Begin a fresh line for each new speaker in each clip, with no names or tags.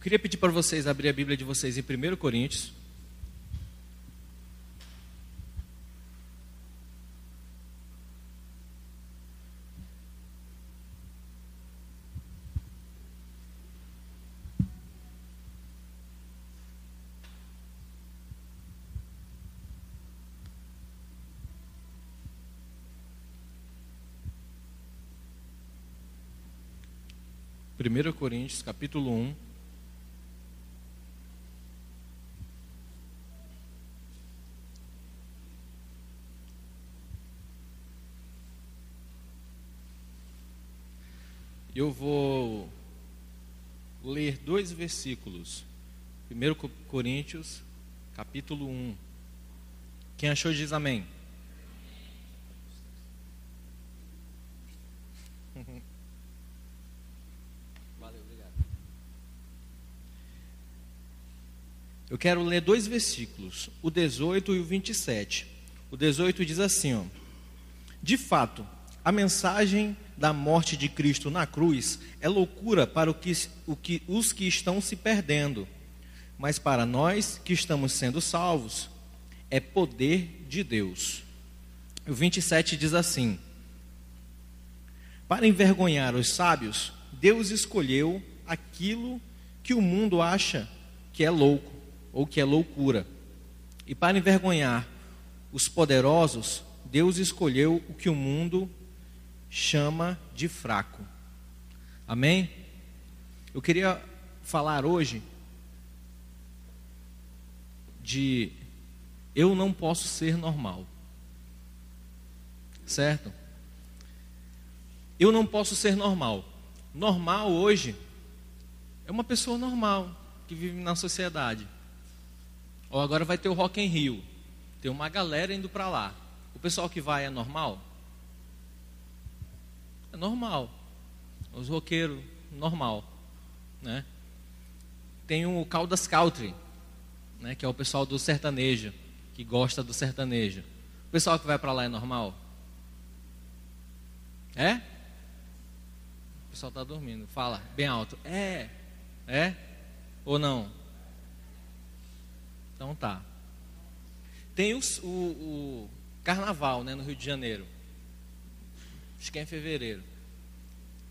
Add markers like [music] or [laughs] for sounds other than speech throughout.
Eu queria pedir para vocês abrir a Bíblia de vocês em 1 Coríntios. Primeiro Coríntios, capítulo 1. Eu vou ler dois versículos. 1 Coríntios, capítulo 1. Quem achou diz amém. [laughs] Valeu, obrigado. Eu quero ler dois versículos, o 18 e o 27. O 18 diz assim, ó: De fato, a mensagem da morte de Cristo na cruz é loucura para o que, o que, os que estão se perdendo, mas para nós que estamos sendo salvos, é poder de Deus. O 27 diz assim: Para envergonhar os sábios, Deus escolheu aquilo que o mundo acha que é louco ou que é loucura. E para envergonhar os poderosos, Deus escolheu o que o mundo chama de fraco. Amém? Eu queria falar hoje de eu não posso ser normal. Certo? Eu não posso ser normal. Normal hoje é uma pessoa normal que vive na sociedade. Ou agora vai ter o Rock em Rio. Tem uma galera indo para lá. O pessoal que vai é normal? É normal. Os roqueiros, normal. Né? Tem o Caldas Country, né, que é o pessoal do sertanejo, que gosta do sertanejo. O pessoal que vai para lá é normal? É? O pessoal está dormindo. Fala bem alto. É. É? Ou não? Então tá. Tem o, o, o carnaval né, no Rio de Janeiro. Acho que é em fevereiro.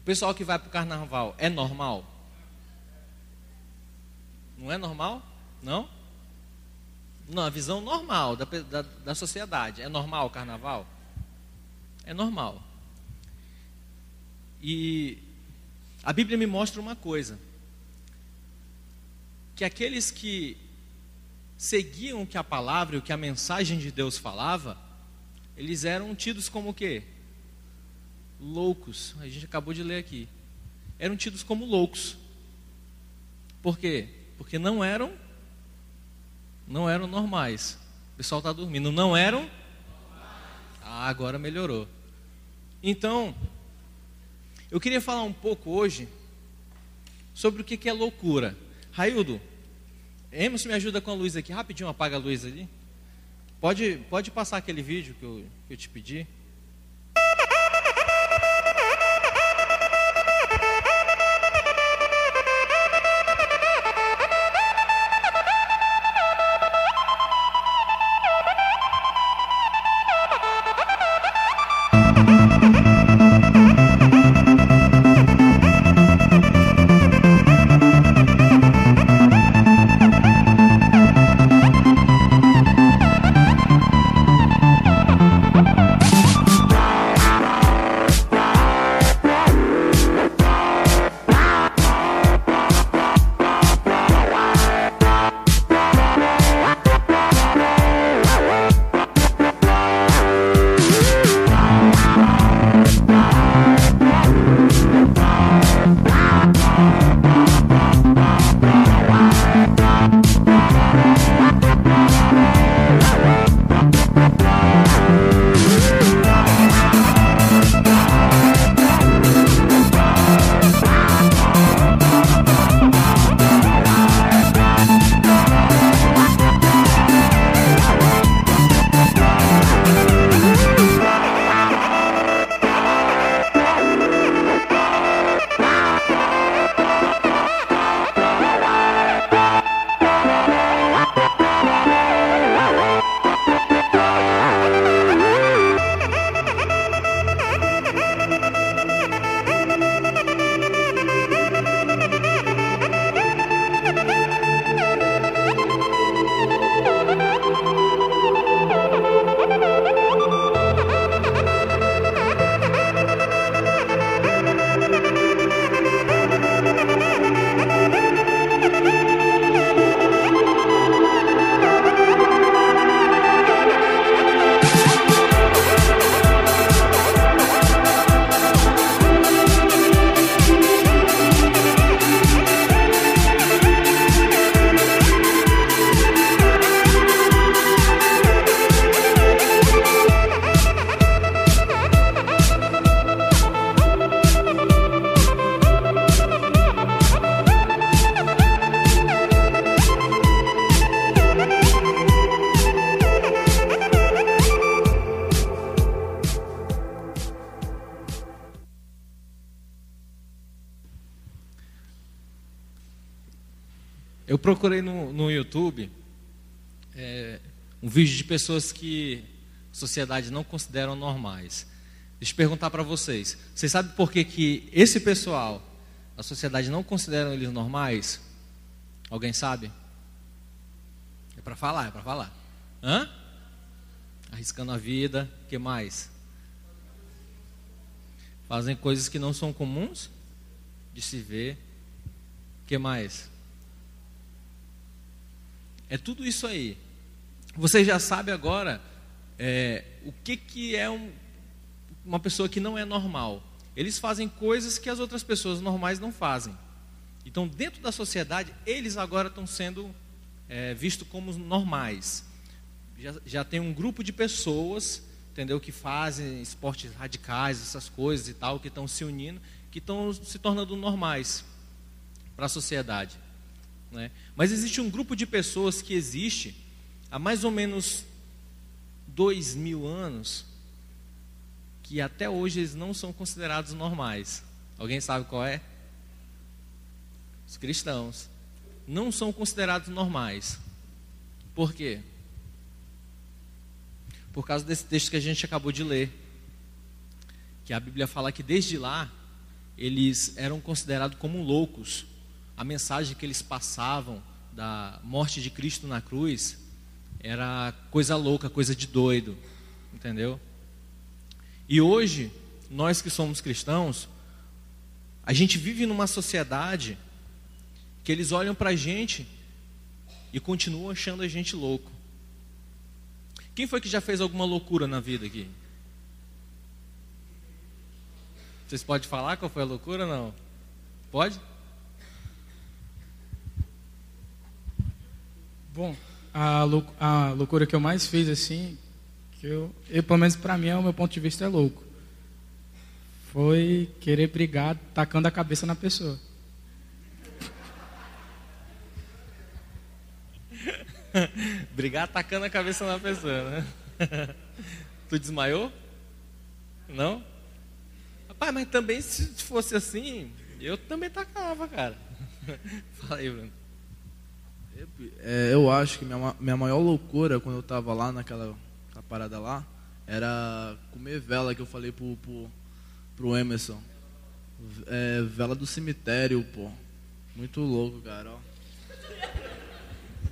O pessoal que vai para o carnaval é normal? Não é normal? Não? Não, a visão normal da, da, da sociedade. É normal o carnaval? É normal. E a Bíblia me mostra uma coisa: que aqueles que seguiam o que a palavra e o que a mensagem de Deus falava, eles eram tidos como o quê? Loucos. A gente acabou de ler aqui. Eram tidos como loucos. Por quê? Porque não eram não eram normais. O pessoal está dormindo. Não eram? Ah, agora melhorou. Então, eu queria falar um pouco hoje sobre o que é loucura. Raildo, Emerson me ajuda com a luz aqui. Rapidinho, apaga a luz ali. Pode, pode passar aquele vídeo que eu, que eu te pedi. Eu procurei no, no YouTube é, um vídeo de pessoas que a sociedade não considera normais. Deixa eu perguntar para vocês. Vocês sabem por que, que esse pessoal, a sociedade não considera eles normais? Alguém sabe? É para falar, é para falar. Hã? Arriscando a vida, que mais? Fazem coisas que não são comuns de se ver. Que mais? É tudo isso aí. Você já sabe agora é, o que, que é um, uma pessoa que não é normal. Eles fazem coisas que as outras pessoas normais não fazem. Então, dentro da sociedade, eles agora estão sendo é, vistos como normais. Já, já tem um grupo de pessoas, entendeu, que fazem esportes radicais, essas coisas e tal, que estão se unindo, que estão se tornando normais para a sociedade. Né? Mas existe um grupo de pessoas que existe há mais ou menos dois mil anos que até hoje eles não são considerados normais. Alguém sabe qual é? Os cristãos não são considerados normais. Por quê? Por causa desse texto que a gente acabou de ler. Que a Bíblia fala que desde lá eles eram considerados como loucos a mensagem que eles passavam da morte de Cristo na cruz era coisa louca, coisa de doido, entendeu? E hoje, nós que somos cristãos, a gente vive numa sociedade que eles olham para a gente e continuam achando a gente louco. Quem foi que já fez alguma loucura na vida aqui? Vocês podem falar qual foi a loucura ou não? Pode?
Bom, a, lou a loucura que eu mais fiz assim, que eu, eu pelo menos para mim, é o meu ponto de vista é louco, foi querer brigar tacando a cabeça na pessoa. [laughs]
brigar tacando a cabeça na pessoa, né? [laughs] tu desmaiou? Não? Rapaz, mas também se fosse assim, eu também tacava, cara. [laughs] Fala aí, Bruno.
É, eu acho que minha, minha maior loucura quando eu tava lá naquela parada lá era comer vela que eu falei pro, pro, pro Emerson. É, vela do cemitério, pô. Muito louco, cara, ó.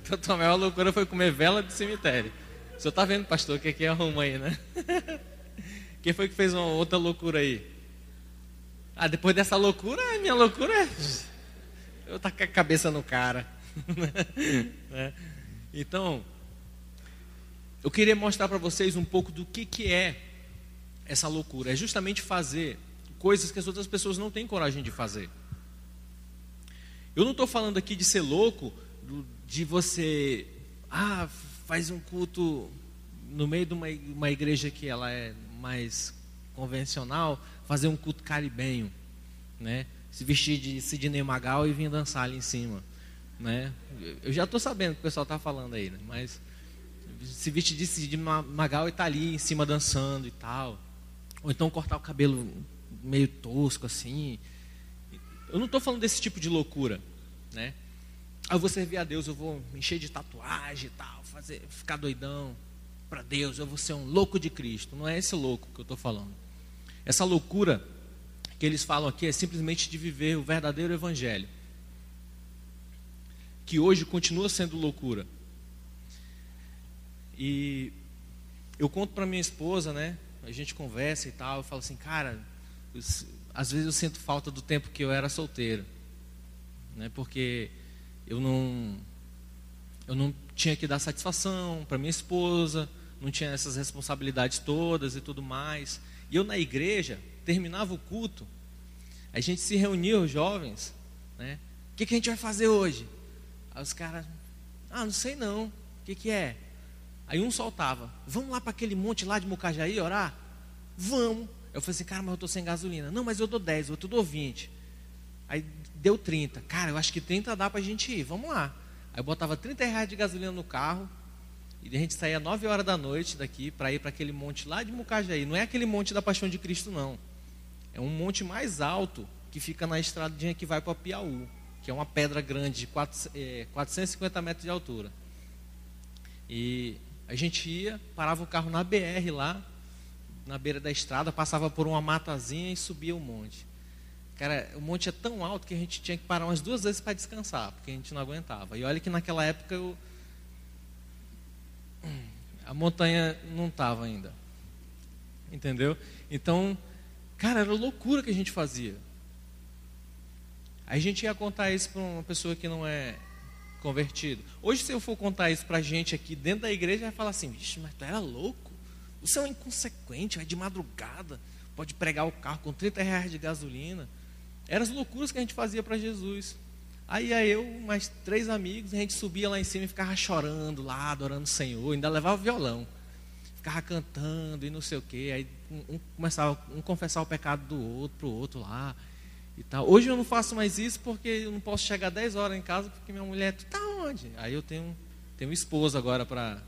Então tua maior loucura foi comer vela do cemitério. O senhor tá vendo, pastor, que, que arruma aí, né? [laughs] Quem foi que fez uma outra loucura aí? Ah, depois dessa loucura, minha loucura é. Eu tá com a cabeça no cara. [laughs] né? Então, eu queria mostrar para vocês um pouco do que, que é essa loucura. É justamente fazer coisas que as outras pessoas não têm coragem de fazer. Eu não estou falando aqui de ser louco, de você, ah, faz um culto no meio de uma, uma igreja que ela é mais convencional, fazer um culto caribenho, né? Se vestir de Sidney Magal e vir dançar ali em cima. Né? Eu já estou sabendo o que o pessoal está falando aí, né? mas se vestir de, de Magal e tá ali em cima dançando e tal. Ou então cortar o cabelo meio tosco assim. Eu não estou falando desse tipo de loucura, né? Ah, eu vou servir a Deus, eu vou me encher de tatuagem e tal, fazer, ficar doidão para Deus, eu vou ser um louco de Cristo. Não é esse louco que eu estou falando. Essa loucura que eles falam aqui é simplesmente de viver o verdadeiro evangelho que hoje continua sendo loucura. E eu conto para minha esposa, né? A gente conversa e tal. Eu falo assim, cara, às vezes eu sinto falta do tempo que eu era solteiro, né? Porque eu não, eu não tinha que dar satisfação para minha esposa, não tinha essas responsabilidades todas e tudo mais. E eu na igreja terminava o culto, a gente se reunia os jovens, né? O que, que a gente vai fazer hoje? Aí os caras, ah, não sei não, o que, que é? Aí um soltava, vamos lá para aquele monte lá de Mucajaí orar? Vamos. Eu falei assim, cara, mas eu estou sem gasolina. Não, mas eu dou 10, eu dou 20. Aí deu 30. Cara, eu acho que 30 dá para a gente ir, vamos lá. Aí eu botava 30 reais de gasolina no carro, e a gente saía 9 horas da noite daqui para ir para aquele monte lá de Mucajaí. Não é aquele monte da Paixão de Cristo, não. É um monte mais alto que fica na estradinha que vai para Piauí que é uma pedra grande de 450 metros de altura. E a gente ia, parava o carro na BR lá, na beira da estrada, passava por uma matazinha e subia o monte. Cara, o monte é tão alto que a gente tinha que parar umas duas vezes para descansar, porque a gente não aguentava. E olha que naquela época eu... a montanha não estava ainda. Entendeu? Então, cara, era loucura que a gente fazia. Aí a gente ia contar isso para uma pessoa que não é convertido. Hoje, se eu for contar isso para gente aqui dentro da igreja, vai falar assim: vixe, mas tu era louco? Você é um inconsequente, vai de madrugada, pode pregar o carro com 30 reais de gasolina. Eram as loucuras que a gente fazia para Jesus. Aí ia eu, mais três amigos, a gente subia lá em cima e ficava chorando lá, adorando o Senhor, ainda levava violão. Ficava cantando e não sei o quê. Aí um, começava um confessar o pecado do outro para o outro lá. E tal. Hoje eu não faço mais isso porque eu não posso chegar 10 horas em casa porque minha mulher, tu tá onde? Aí eu tenho, tenho esposa agora para.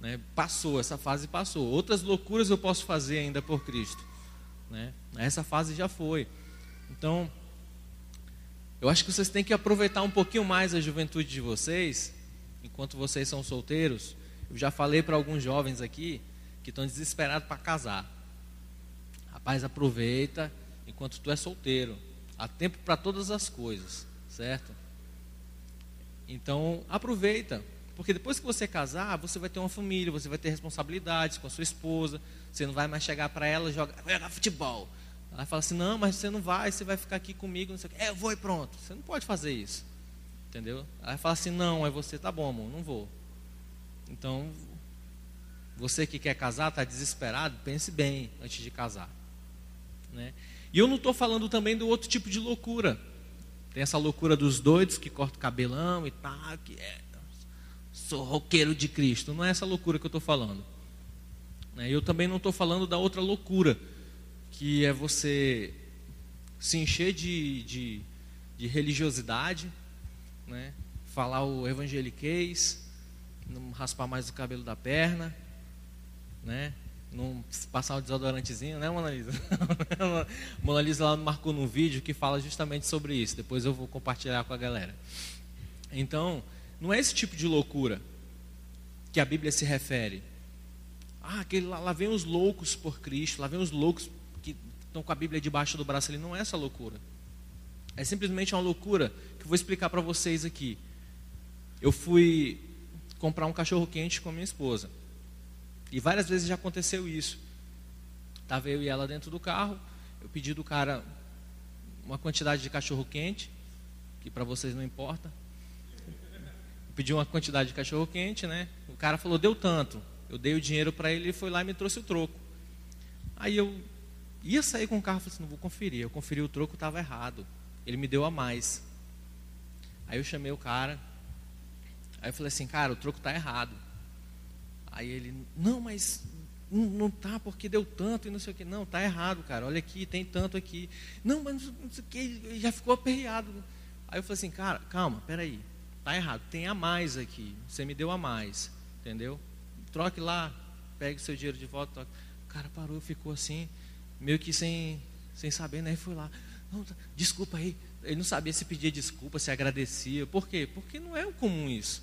Né? Passou, essa fase passou. Outras loucuras eu posso fazer ainda por Cristo. Né? Essa fase já foi. Então, eu acho que vocês têm que aproveitar um pouquinho mais a juventude de vocês, enquanto vocês são solteiros. Eu já falei para alguns jovens aqui que estão desesperados para casar. Rapaz, aproveita enquanto tu é solteiro. Há tempo para todas as coisas, certo? Então, aproveita, porque depois que você casar, você vai ter uma família, você vai ter responsabilidades com a sua esposa, você não vai mais chegar para ela e jogar, jogar futebol. Ela fala assim: "Não, mas você não vai, você vai ficar aqui comigo, não sei o quê. É, eu vou e pronto". Você não pode fazer isso. Entendeu? Ela fala assim: "Não, é você, tá bom, amor, não vou". Então, você que quer casar, está desesperado, pense bem antes de casar. Né? E eu não estou falando também do outro tipo de loucura. Tem essa loucura dos doidos que cortam o cabelão e tal, que é, sou roqueiro de Cristo. Não é essa loucura que eu estou falando. Né? Eu também não estou falando da outra loucura, que é você se encher de, de, de religiosidade, né? falar o evangeliquez, não raspar mais o cabelo da perna, né? Não passar um desodorantezinho, né, Mona Lisa? [laughs] Mona Lisa lá marcou num vídeo que fala justamente sobre isso. Depois eu vou compartilhar com a galera. Então, não é esse tipo de loucura que a Bíblia se refere. Ah, aquele lá, lá vem os loucos por Cristo, lá vem os loucos que estão com a Bíblia debaixo do braço. Ele não é essa loucura. É simplesmente uma loucura que eu vou explicar para vocês aqui. Eu fui comprar um cachorro quente com minha esposa. E várias vezes já aconteceu isso. Estava eu e ela dentro do carro, eu pedi do cara uma quantidade de cachorro quente, que para vocês não importa. Eu pedi uma quantidade de cachorro quente, né? O cara falou, deu tanto. Eu dei o dinheiro para ele, ele foi lá e me trouxe o troco. Aí eu ia sair com o carro, falei assim, não vou conferir. Eu conferi o troco, estava errado. Ele me deu a mais. Aí eu chamei o cara. Aí eu falei assim, cara, o troco está errado. Aí ele, não, mas não, tá porque deu tanto e não sei o que. Não, tá errado, cara. Olha aqui, tem tanto aqui. Não, mas não sei o que, já ficou aperreado. Aí eu falei assim, cara, calma, peraí. Tá errado, tem a mais aqui. Você me deu a mais, entendeu? Troque lá, pegue o seu dinheiro de volta. Troque. O cara parou, ficou assim, meio que sem, sem saber, né? E foi lá. Não, tá, desculpa aí. Ele não sabia se pedia desculpa, se agradecia. Por quê? Porque não é comum isso.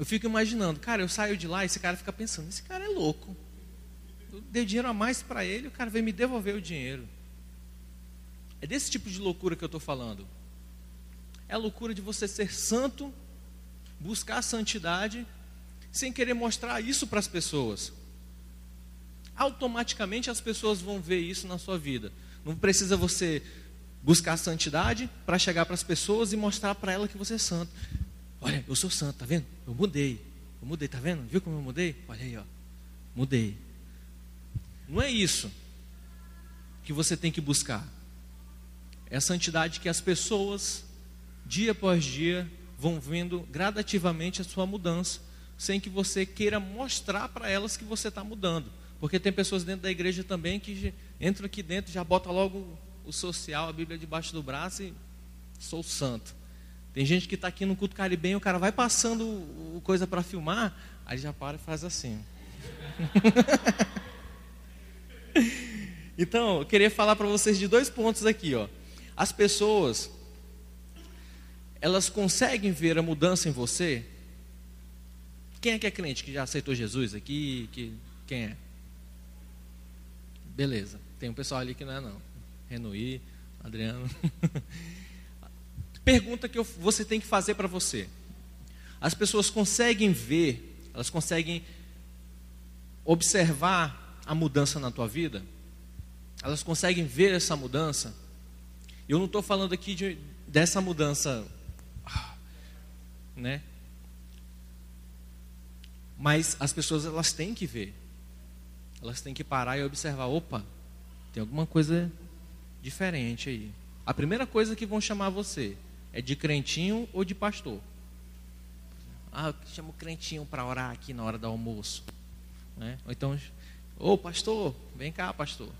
Eu fico imaginando, cara, eu saio de lá e esse cara fica pensando, esse cara é louco. Eu dei dinheiro a mais para ele, o cara veio me devolver o dinheiro. É desse tipo de loucura que eu estou falando. É a loucura de você ser santo, buscar a santidade, sem querer mostrar isso para as pessoas. Automaticamente as pessoas vão ver isso na sua vida. Não precisa você buscar a santidade para chegar para as pessoas e mostrar para ela que você é santo. Olha, eu sou santo, tá vendo? Eu mudei. Eu mudei, tá vendo? Viu como eu mudei? Olha aí, ó. Mudei. Não é isso que você tem que buscar. É a santidade que as pessoas, dia após dia, vão vendo gradativamente a sua mudança, sem que você queira mostrar para elas que você está mudando. Porque tem pessoas dentro da igreja também que entram aqui dentro, já bota logo o social, a Bíblia debaixo do braço e sou santo. Tem gente que está aqui no culto caribenho, o cara vai passando o coisa para filmar, aí já para e faz assim. [laughs] então, eu queria falar para vocês de dois pontos aqui, ó. As pessoas, elas conseguem ver a mudança em você? Quem é que é crente que já aceitou Jesus aqui? Que, quem é? Beleza, tem um pessoal ali que não é não. Renuí, Adriano. [laughs] Pergunta que eu, você tem que fazer para você. As pessoas conseguem ver, elas conseguem observar a mudança na tua vida? Elas conseguem ver essa mudança? Eu não estou falando aqui de, dessa mudança, né? Mas as pessoas elas têm que ver. Elas têm que parar e observar, opa, tem alguma coisa diferente aí. A primeira coisa que vão chamar você é de crentinho ou de pastor. Ah, eu chamo crentinho para orar aqui na hora do almoço. Né? Ou então, ô pastor, vem cá, pastor.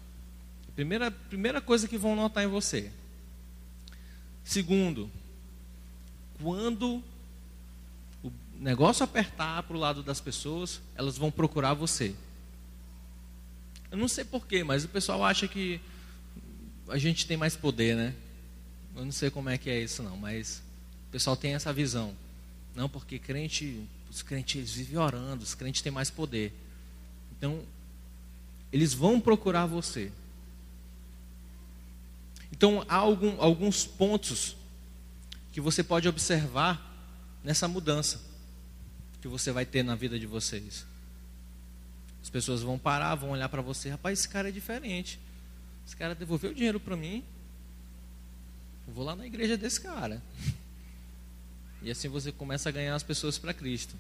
Primeira, primeira coisa que vão notar em você. Segundo, quando o negócio apertar para o lado das pessoas, elas vão procurar você. Eu não sei porquê, mas o pessoal acha que a gente tem mais poder, né? Eu não sei como é que é isso não, mas o pessoal tem essa visão. Não, porque crente, os crentes vivem orando, os crentes têm mais poder. Então, eles vão procurar você. Então, há algum, alguns pontos que você pode observar nessa mudança que você vai ter na vida de vocês. As pessoas vão parar, vão olhar para você, rapaz, esse cara é diferente. Esse cara devolveu o dinheiro para mim. Vou lá na igreja desse cara. E assim você começa a ganhar as pessoas para Cristo.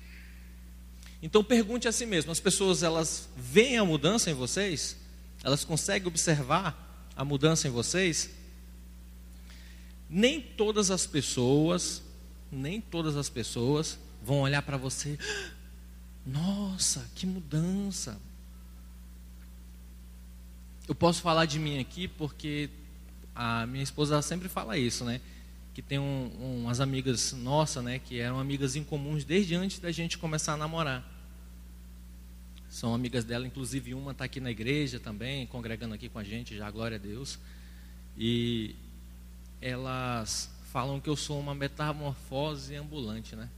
Então pergunte a si mesmo: as pessoas elas veem a mudança em vocês? Elas conseguem observar a mudança em vocês? Nem todas as pessoas, nem todas as pessoas vão olhar para você. Nossa, que mudança! Eu posso falar de mim aqui porque a minha esposa sempre fala isso, né? Que tem um, umas amigas nossas, né? Que eram amigas incomuns desde antes da gente começar a namorar. São amigas dela, inclusive uma está aqui na igreja também, congregando aqui com a gente, já glória a Deus. E elas falam que eu sou uma metamorfose ambulante, né?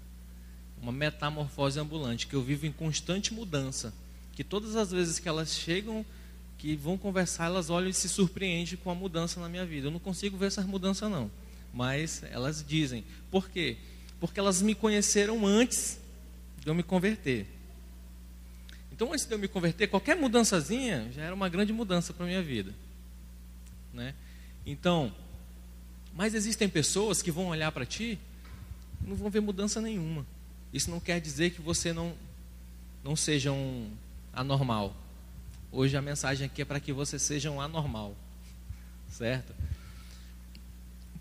Uma metamorfose ambulante, que eu vivo em constante mudança. Que todas as vezes que elas chegam que vão conversar, elas olham e se surpreendem com a mudança na minha vida. Eu não consigo ver essa mudança não, mas elas dizem. Por quê? Porque elas me conheceram antes de eu me converter. Então, antes de eu me converter, qualquer mudançazinha já era uma grande mudança para a minha vida. Né? Então, mas existem pessoas que vão olhar para ti e não vão ver mudança nenhuma. Isso não quer dizer que você não, não seja um anormal. Hoje a mensagem aqui é para que você seja um anormal, certo?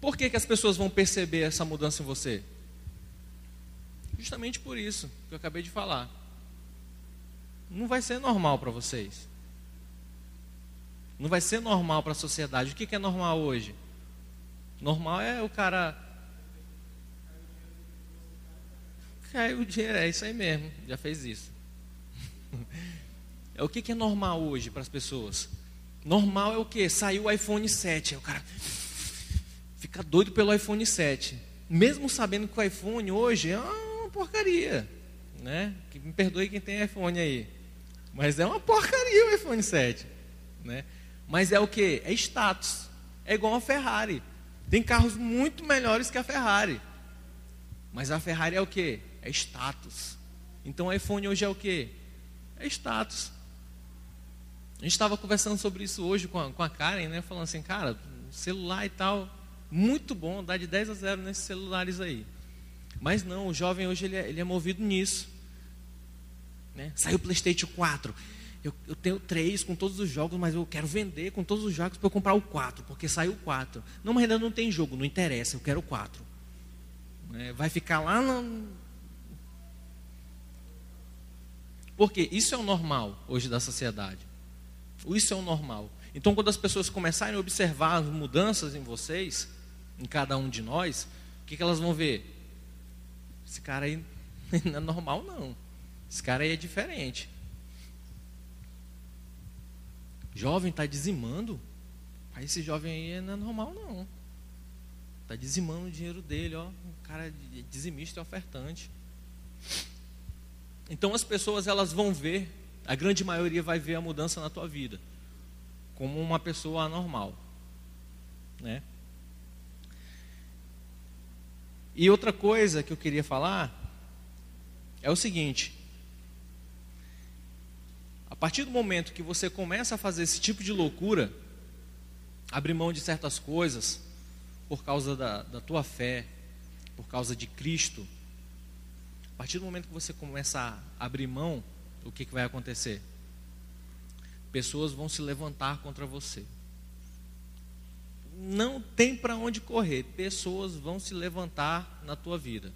Por que, que as pessoas vão perceber essa mudança em você? Justamente por isso que eu acabei de falar. Não vai ser normal para vocês. Não vai ser normal para a sociedade. O que, que é normal hoje? Normal é o cara. Caiu o dinheiro, é isso aí mesmo, já fez isso. [laughs] É o que, que é normal hoje para as pessoas? Normal é o que? Saiu o iPhone 7. Aí o cara fica doido pelo iPhone 7. Mesmo sabendo que o iPhone hoje é uma porcaria. Né? Que me perdoe quem tem iPhone aí. Mas é uma porcaria o iPhone 7. Né? Mas é o que? É status. É igual a Ferrari. Tem carros muito melhores que a Ferrari. Mas a Ferrari é o que? É status. Então o iPhone hoje é o que? É status. A gente estava conversando sobre isso hoje com a, com a Karen, né? Falando assim, cara, celular e tal, muito bom, dá de 10 a 0 nesses celulares aí. Mas não, o jovem hoje ele é, ele é movido nisso. Né? Saiu o Playstation 4. Eu, eu, tenho três com todos os jogos, mas eu quero vender com todos os jogos para eu comprar o 4, porque saiu o 4. Não, mas ainda não tem jogo, não interessa, eu quero o 4. É, vai ficar lá no... Porque isso é o normal hoje da sociedade. Isso é o normal. Então, quando as pessoas começarem a observar as mudanças em vocês, em cada um de nós, o que, que elas vão ver? Esse cara aí [laughs] não é normal, não. Esse cara aí é diferente. Jovem está dizimando. Aí esse jovem aí não é normal, não. está dizimando o dinheiro dele, ó, um cara dizimista e ofertante. Então as pessoas elas vão ver, a grande maioria vai ver a mudança na tua vida como uma pessoa anormal, né? E outra coisa que eu queria falar é o seguinte: a partir do momento que você começa a fazer esse tipo de loucura, abrir mão de certas coisas por causa da, da tua fé, por causa de Cristo, a partir do momento que você começa a abrir mão, o que, que vai acontecer? Pessoas vão se levantar contra você. Não tem para onde correr. Pessoas vão se levantar na tua vida.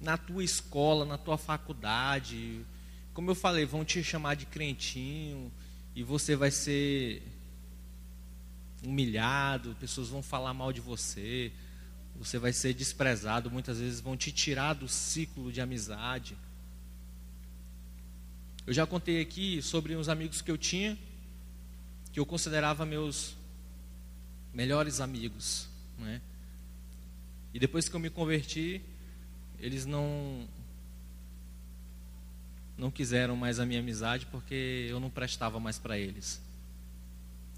Na tua escola, na tua faculdade. Como eu falei, vão te chamar de crentinho. E você vai ser humilhado. Pessoas vão falar mal de você. Você vai ser desprezado. Muitas vezes vão te tirar do ciclo de amizade. Eu já contei aqui sobre uns amigos que eu tinha, que eu considerava meus melhores amigos, né? E depois que eu me converti, eles não não quiseram mais a minha amizade porque eu não prestava mais para eles.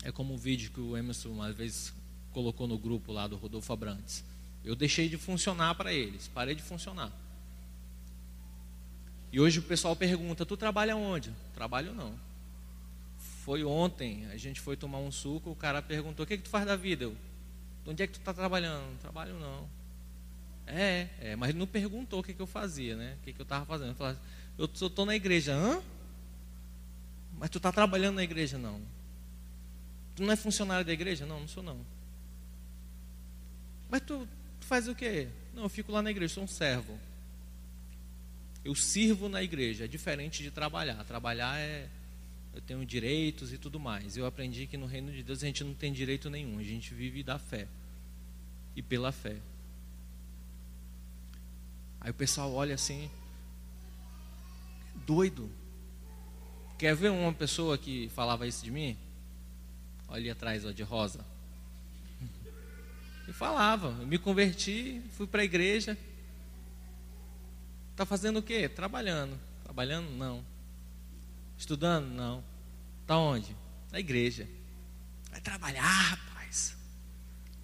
É como o vídeo que o Emerson uma vez colocou no grupo lá do Rodolfo Abrantes. Eu deixei de funcionar para eles, parei de funcionar. E hoje o pessoal pergunta: Tu trabalha onde? Trabalho não. Foi ontem, a gente foi tomar um suco, o cara perguntou: O que, é que tu faz da vida? Eu, Onde é que tu está trabalhando? Trabalho não. É, é, mas ele não perguntou o que, que eu fazia, né? O que, que eu estava fazendo. Eu estou na igreja. Hã? Mas tu está trabalhando na igreja? Não. Tu não é funcionário da igreja? Não, não sou não. Mas tu, tu faz o quê? Não, eu fico lá na igreja, sou um servo. Eu sirvo na igreja, é diferente de trabalhar. Trabalhar é. Eu tenho direitos e tudo mais. Eu aprendi que no reino de Deus a gente não tem direito nenhum, a gente vive da fé e pela fé. Aí o pessoal olha assim, doido. Quer ver uma pessoa que falava isso de mim? Olha ali atrás, ó, de rosa. [laughs] E falava, eu me converti, fui para a igreja, Está fazendo o quê? Trabalhando. Trabalhando? Não. Estudando? Não. Está onde? Na igreja. Vai trabalhar, rapaz.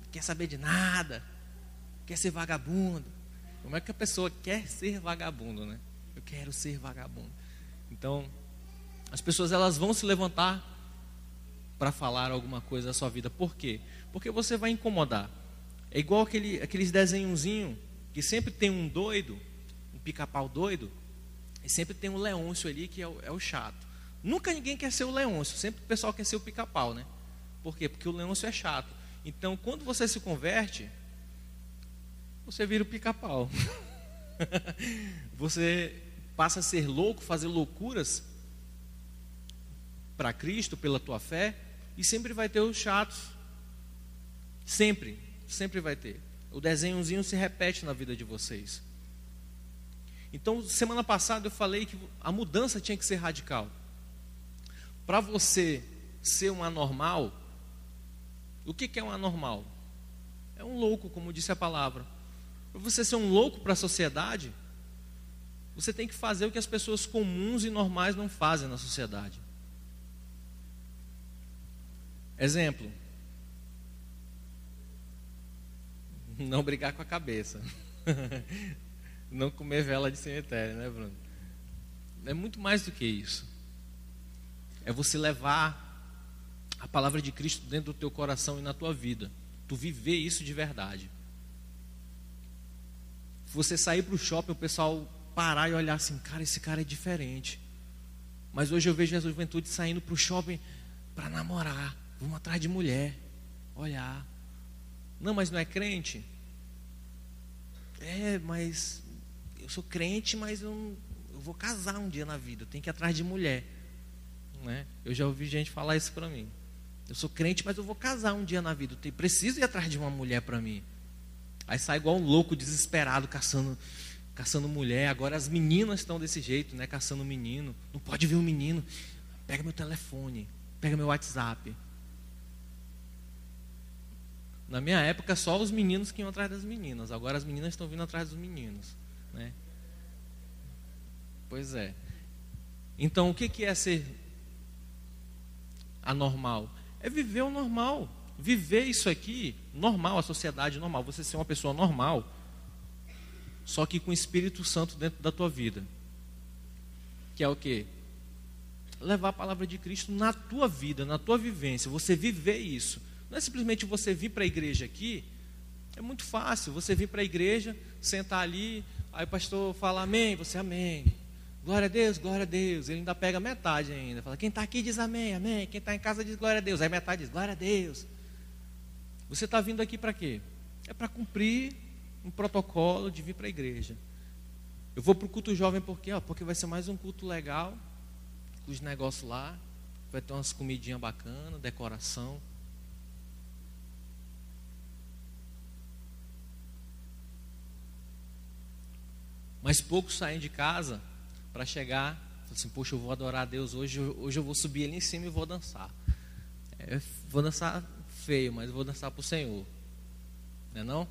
Não quer saber de nada. Quer ser vagabundo. Como é que a pessoa quer ser vagabundo, né? Eu quero ser vagabundo. Então, as pessoas elas vão se levantar para falar alguma coisa da sua vida. Por quê? Porque você vai incomodar. É igual aquele, aqueles desenhozinhos que sempre tem um doido pica-pau doido, e sempre tem um Leôncio ali que é o, é o, chato. Nunca ninguém quer ser o Leôncio, sempre o pessoal quer ser o pica-pau, né? Por quê? Porque o Leôncio é chato. Então, quando você se converte, você vira o pica-pau. [laughs] você passa a ser louco, fazer loucuras para Cristo, pela tua fé, e sempre vai ter os chatos. Sempre, sempre vai ter. O desenhozinho se repete na vida de vocês. Então, semana passada eu falei que a mudança tinha que ser radical. Para você ser um anormal, o que, que é um anormal? É um louco, como disse a palavra. Para você ser um louco para a sociedade, você tem que fazer o que as pessoas comuns e normais não fazem na sociedade. Exemplo. [laughs] Não brigar com a cabeça. [laughs] não comer vela de cemitério, né, Bruno? É muito mais do que isso. É você levar a palavra de Cristo dentro do teu coração e na tua vida. Tu viver isso de verdade. Você sair para o shopping, o pessoal parar e olhar assim, cara, esse cara é diferente. Mas hoje eu vejo a juventude saindo para o shopping para namorar. Vamos atrás de mulher. Olhar. Não, mas não é crente? É, mas eu sou crente, mas eu, eu vou casar um dia na vida, eu tenho que ir atrás de mulher. Né? Eu já ouvi gente falar isso para mim. Eu sou crente, mas eu vou casar um dia na vida. Eu tenho, preciso ir atrás de uma mulher para mim. Aí sai igual um louco desesperado caçando, caçando mulher. Agora as meninas estão desse jeito, né? Caçando menino. Não pode ver um menino. Pega meu telefone, pega meu WhatsApp. Na minha época, só os meninos que iam atrás das meninas. Agora as meninas estão vindo atrás dos meninos. Né? Pois é. Então, o que é ser anormal? É viver o normal. Viver isso aqui, normal, a sociedade normal. Você ser uma pessoa normal, só que com o Espírito Santo dentro da tua vida. Que é o quê? Levar a palavra de Cristo na tua vida, na tua vivência. Você viver isso. Não é simplesmente você vir para a igreja aqui. É muito fácil. Você vir para a igreja, sentar ali, aí o pastor fala amém, você amém. Glória a Deus, glória a Deus. Ele ainda pega metade ainda. Fala, quem está aqui diz amém, amém. Quem está em casa diz glória a Deus. Aí metade diz glória a Deus. Você está vindo aqui para quê? É para cumprir um protocolo de vir para a igreja. Eu vou para o culto jovem porque, ó, porque vai ser mais um culto legal, os negócios lá, vai ter umas comidinhas bacanas, decoração. Mas poucos saem de casa para chegar, assim, poxa, eu vou adorar a Deus hoje, hoje eu vou subir ali em cima e vou dançar. É, vou dançar feio, mas vou dançar para o Senhor. Não é não?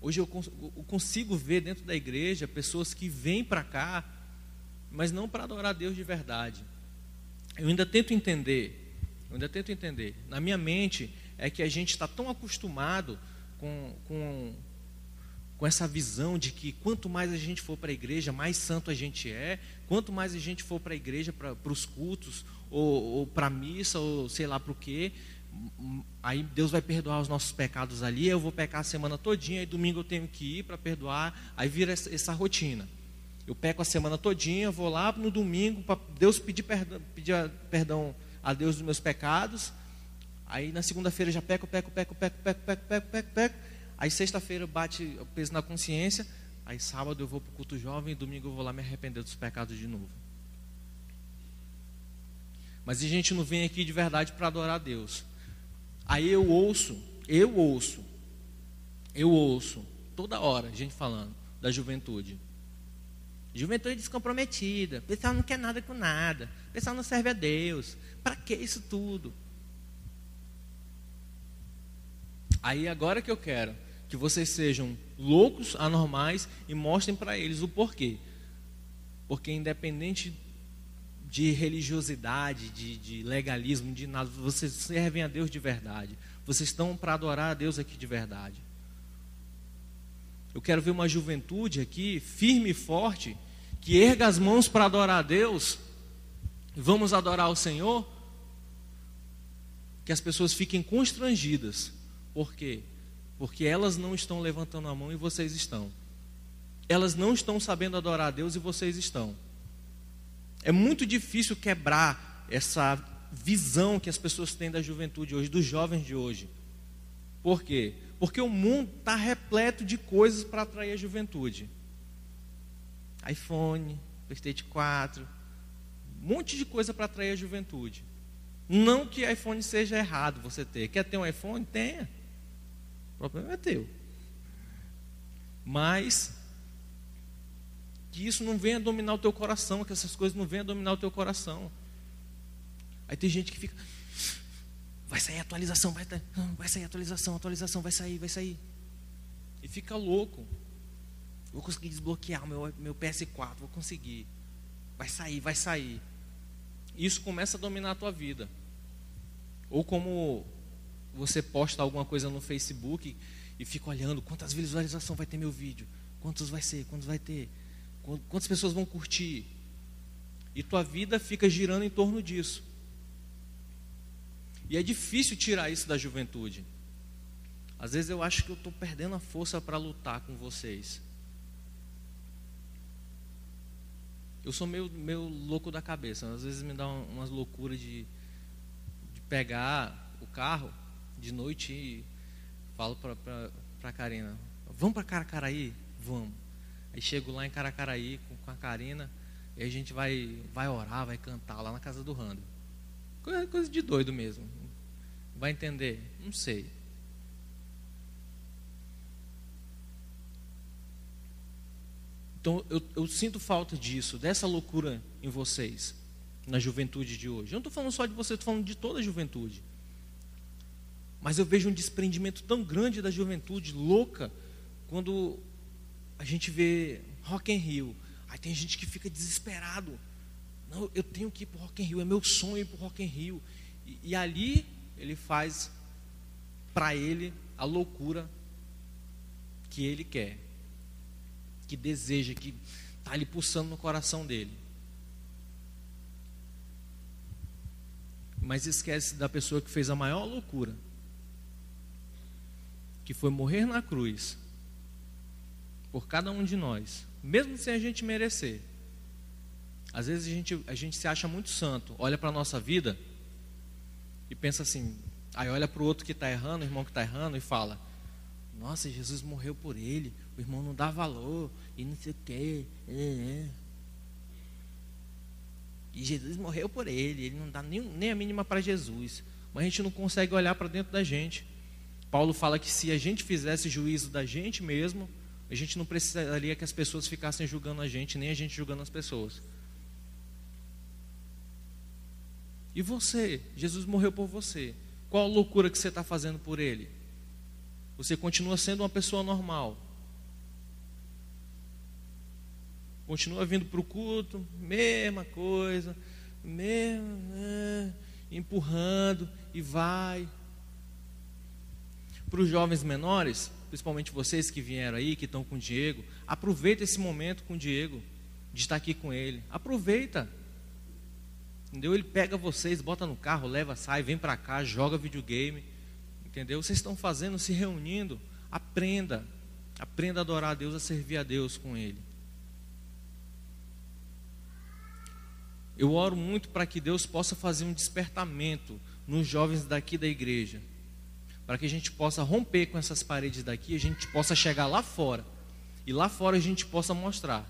Hoje eu consigo ver dentro da igreja pessoas que vêm para cá, mas não para adorar a Deus de verdade. Eu ainda tento entender, eu ainda tento entender. Na minha mente é que a gente está tão acostumado com, com com essa visão de que quanto mais a gente for para a igreja, mais santo a gente é, quanto mais a gente for para a igreja, para os cultos, ou, ou para a missa, ou sei lá para o quê, aí Deus vai perdoar os nossos pecados ali, eu vou pecar a semana todinha, aí domingo eu tenho que ir para perdoar, aí vira essa, essa, rotina. Eu peco a semana todinha, vou lá no domingo para Deus pedir perdão, pedir perdão a Deus dos meus pecados, aí na segunda-feira já peco, peco, peco, peco, peco, peco, peco, peco, peco, Aí sexta-feira bate o peso na consciência. Aí sábado eu vou para o culto jovem e domingo eu vou lá me arrepender dos pecados de novo. Mas a gente não vem aqui de verdade para adorar a Deus. Aí eu ouço, eu ouço, eu ouço toda hora gente falando da juventude. Juventude descomprometida, pessoal não quer nada com nada, pessoal não serve a Deus. Para que isso tudo? Aí agora que eu quero que vocês sejam loucos, anormais e mostrem para eles o porquê. Porque independente de religiosidade, de, de, legalismo, de nada, vocês servem a Deus de verdade. Vocês estão para adorar a Deus aqui de verdade. Eu quero ver uma juventude aqui firme e forte, que erga as mãos para adorar a Deus. Vamos adorar o Senhor. Que as pessoas fiquem constrangidas. Por quê? Porque elas não estão levantando a mão e vocês estão. Elas não estão sabendo adorar a Deus e vocês estão. É muito difícil quebrar essa visão que as pessoas têm da juventude hoje, dos jovens de hoje. Por quê? Porque o mundo está repleto de coisas para atrair a juventude. iPhone, PlayStation 4, um monte de coisa para atrair a juventude. Não que iPhone seja errado você ter. Quer ter um iPhone? Tenha. O problema é teu. Mas que isso não venha dominar o teu coração, que essas coisas não venham dominar o teu coração. Aí tem gente que fica, vai sair atualização, vai, vai sair atualização, atualização, vai sair, vai sair. E fica louco. Vou conseguir desbloquear o meu, meu PS4, vou conseguir. Vai sair, vai sair. Isso começa a dominar a tua vida. Ou como você posta alguma coisa no Facebook e fica olhando quantas visualizações vai ter meu vídeo, quantos vai ser, quantos vai ter, quantas pessoas vão curtir. E tua vida fica girando em torno disso. E é difícil tirar isso da juventude. Às vezes eu acho que eu estou perdendo a força para lutar com vocês. Eu sou meio, meio louco da cabeça. Às vezes me dá umas loucuras de, de pegar o carro de noite e falo para a Karina, vamos para Caracaraí? Vamos. Aí chego lá em Caracaraí com, com a Karina e a gente vai, vai orar, vai cantar lá na casa do Rando. Coisa, coisa de doido mesmo. Vai entender? Não sei. Então eu, eu, sinto falta disso, dessa loucura em vocês, na juventude de hoje. Eu não estou falando só de vocês, estou falando de toda a juventude. Mas eu vejo um desprendimento tão grande da juventude louca quando a gente vê Rock in Rio. Aí tem gente que fica desesperado. Não, eu tenho que ir para o Rock in Rio, é meu sonho ir para o Rock in Rio. E, e ali ele faz para ele a loucura que ele quer, que deseja, que está ali pulsando no coração dele. Mas esquece da pessoa que fez a maior loucura, que foi morrer na cruz por cada um de nós, mesmo sem a gente merecer. Às vezes a gente, a gente se acha muito santo, olha para a nossa vida e pensa assim, aí olha para o outro que está errando, o irmão que está errando, e fala: Nossa, Jesus morreu por ele, o irmão não dá valor, e não sei o quê. É, é. E Jesus morreu por ele, ele não dá nem, nem a mínima para Jesus. Mas a gente não consegue olhar para dentro da gente. Paulo fala que se a gente fizesse juízo da gente mesmo, a gente não precisaria que as pessoas ficassem julgando a gente, nem a gente julgando as pessoas. E você? Jesus morreu por você. Qual a loucura que você está fazendo por ele? Você continua sendo uma pessoa normal. Continua vindo para o culto, mesma coisa, mesmo, é, empurrando e vai. Para os jovens menores, principalmente vocês que vieram aí, que estão com o Diego, aproveita esse momento com o Diego, de estar aqui com ele. Aproveita. Entendeu? Ele pega vocês, bota no carro, leva, sai, vem para cá, joga videogame. Entendeu? Vocês estão fazendo, se reunindo. Aprenda. Aprenda a adorar a Deus, a servir a Deus com Ele. Eu oro muito para que Deus possa fazer um despertamento nos jovens daqui da igreja. Para que a gente possa romper com essas paredes daqui, a gente possa chegar lá fora. E lá fora a gente possa mostrar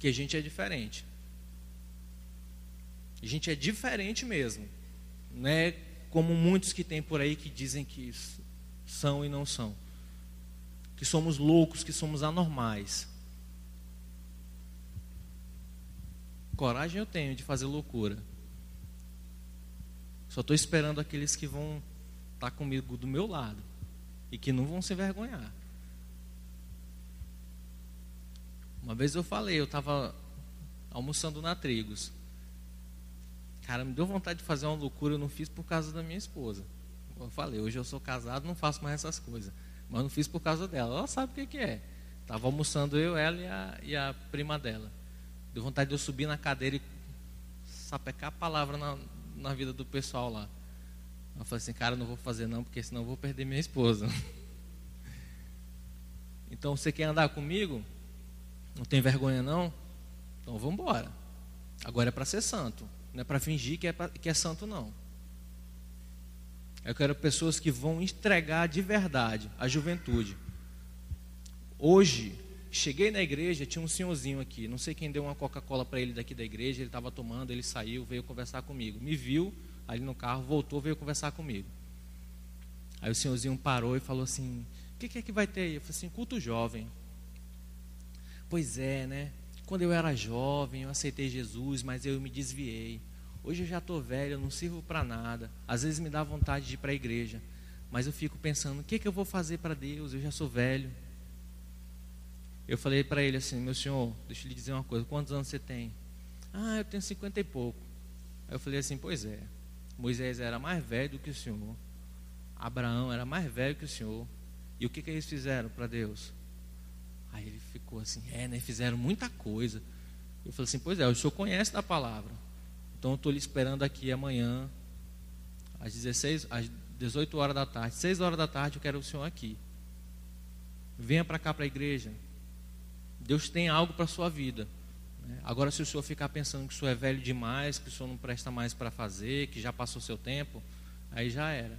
que a gente é diferente. A gente é diferente mesmo. Não é como muitos que tem por aí que dizem que são e não são. Que somos loucos, que somos anormais. Coragem eu tenho de fazer loucura. Só estou esperando aqueles que vão tá comigo do meu lado e que não vão se envergonhar. Uma vez eu falei, eu estava almoçando na Trigos. Cara, me deu vontade de fazer uma loucura, eu não fiz por causa da minha esposa. Eu falei, hoje eu sou casado, não faço mais essas coisas. Mas não fiz por causa dela. Ela sabe o que, que é. Estava almoçando eu, ela e a, e a prima dela. Deu vontade de eu subir na cadeira e sapecar a palavra na, na vida do pessoal lá. Eu falei assim, cara, não vou fazer não, porque senão eu vou perder minha esposa. [laughs] Então, você quer andar comigo? Não tem vergonha não? Então vamos embora. Agora é para ser santo. Não é para fingir que é, pra, que é santo, não. Eu quero pessoas que vão entregar de verdade a juventude. Hoje, cheguei na igreja, tinha um senhorzinho aqui. Não sei quem deu uma Coca-Cola para ele daqui da igreja. Ele estava tomando, ele saiu, veio conversar comigo. Me viu ali no carro, voltou, veio conversar comigo. Aí o senhorzinho parou e falou assim: O que, que é que vai ter aí? Eu falei assim: culto jovem. Pois é, né? Quando eu era jovem, eu aceitei Jesus, mas eu me desviei. Hoje eu já estou velho, eu não sirvo para nada. Às vezes me dá vontade de ir para a igreja, mas eu fico pensando: o que, que eu vou fazer para Deus? Eu já sou velho. Eu falei para ele assim: meu senhor, deixa eu lhe dizer uma coisa: quantos anos você tem? Ah, eu tenho cinquenta e pouco. Aí eu falei assim: pois é. Moisés era mais velho do que o senhor. Abraão era mais velho que o senhor. E o que, que eles fizeram para Deus? Aí ele ficou assim, é, né? Fizeram muita coisa. Eu falei assim, pois é, o senhor conhece da palavra. Então eu estou lhe esperando aqui amanhã, às 16, às 18 horas da tarde. 6 horas da tarde eu quero o senhor aqui. Venha para cá para a igreja. Deus tem algo para a sua vida. Né? Agora, se o senhor ficar pensando que o senhor é velho demais, que o senhor não presta mais para fazer, que já passou seu tempo, aí já era.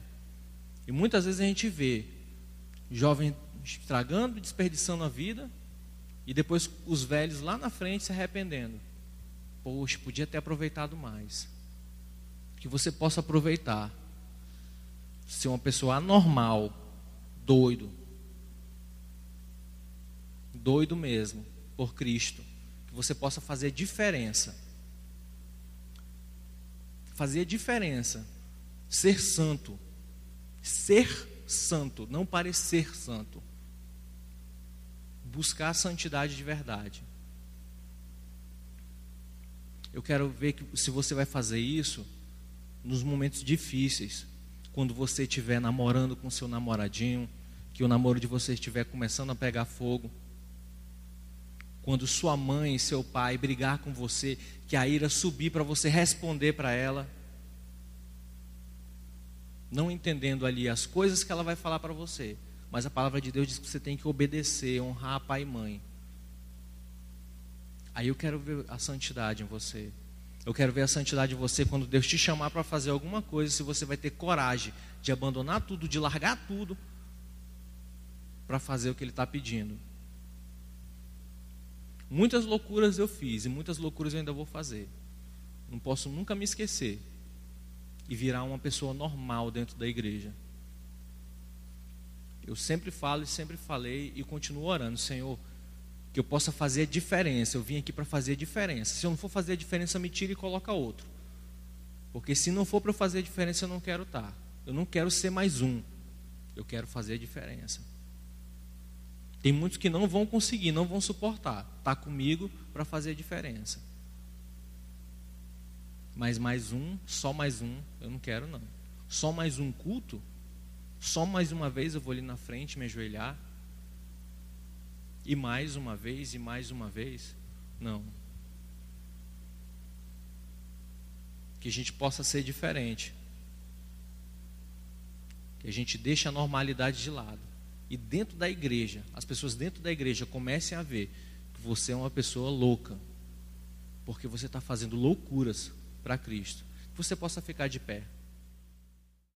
E muitas vezes a gente vê jovem estragando, desperdiçando a vida, e depois os velhos lá na frente se arrependendo. Poxa, podia ter aproveitado mais. Que você possa aproveitar. Ser uma pessoa anormal, doido. Doido mesmo, por Cristo. Você possa fazer diferença. Fazer diferença. Ser santo. Ser santo, não parecer santo. Buscar a santidade de verdade. Eu quero ver que, se você vai fazer isso nos momentos difíceis, quando você estiver namorando com seu namoradinho, que o namoro de você estiver começando a pegar fogo, quando sua mãe e seu pai brigar com você, que a ira subir para você responder para ela, não entendendo ali as coisas que ela vai falar para você, mas a palavra de Deus diz que você tem que obedecer, honrar pai e mãe. Aí eu quero ver a santidade em você. Eu quero ver a santidade em você quando Deus te chamar para fazer alguma coisa, se você vai ter coragem de abandonar tudo, de largar tudo para fazer o que Ele está pedindo. Muitas loucuras eu fiz e muitas loucuras eu ainda vou fazer. Não posso nunca me esquecer e virar uma pessoa normal dentro da igreja. Eu sempre falo e sempre falei e continuo orando, Senhor, que eu possa fazer a diferença. Eu vim aqui para fazer a diferença. Se eu não for fazer a diferença, me tira e coloca outro. Porque se não for para eu fazer a diferença, eu não quero estar. Eu não quero ser mais um. Eu quero fazer a diferença. Tem muitos que não vão conseguir, não vão suportar. Tá comigo para fazer a diferença. Mas mais um, só mais um, eu não quero não. Só mais um culto, só mais uma vez eu vou ali na frente me ajoelhar. E mais uma vez, e mais uma vez. Não. Que a gente possa ser diferente. Que a gente deixe a normalidade de lado. E dentro da igreja, as pessoas dentro da igreja comecem a ver que você é uma pessoa louca. Porque você está fazendo loucuras para Cristo. Que você possa ficar de pé.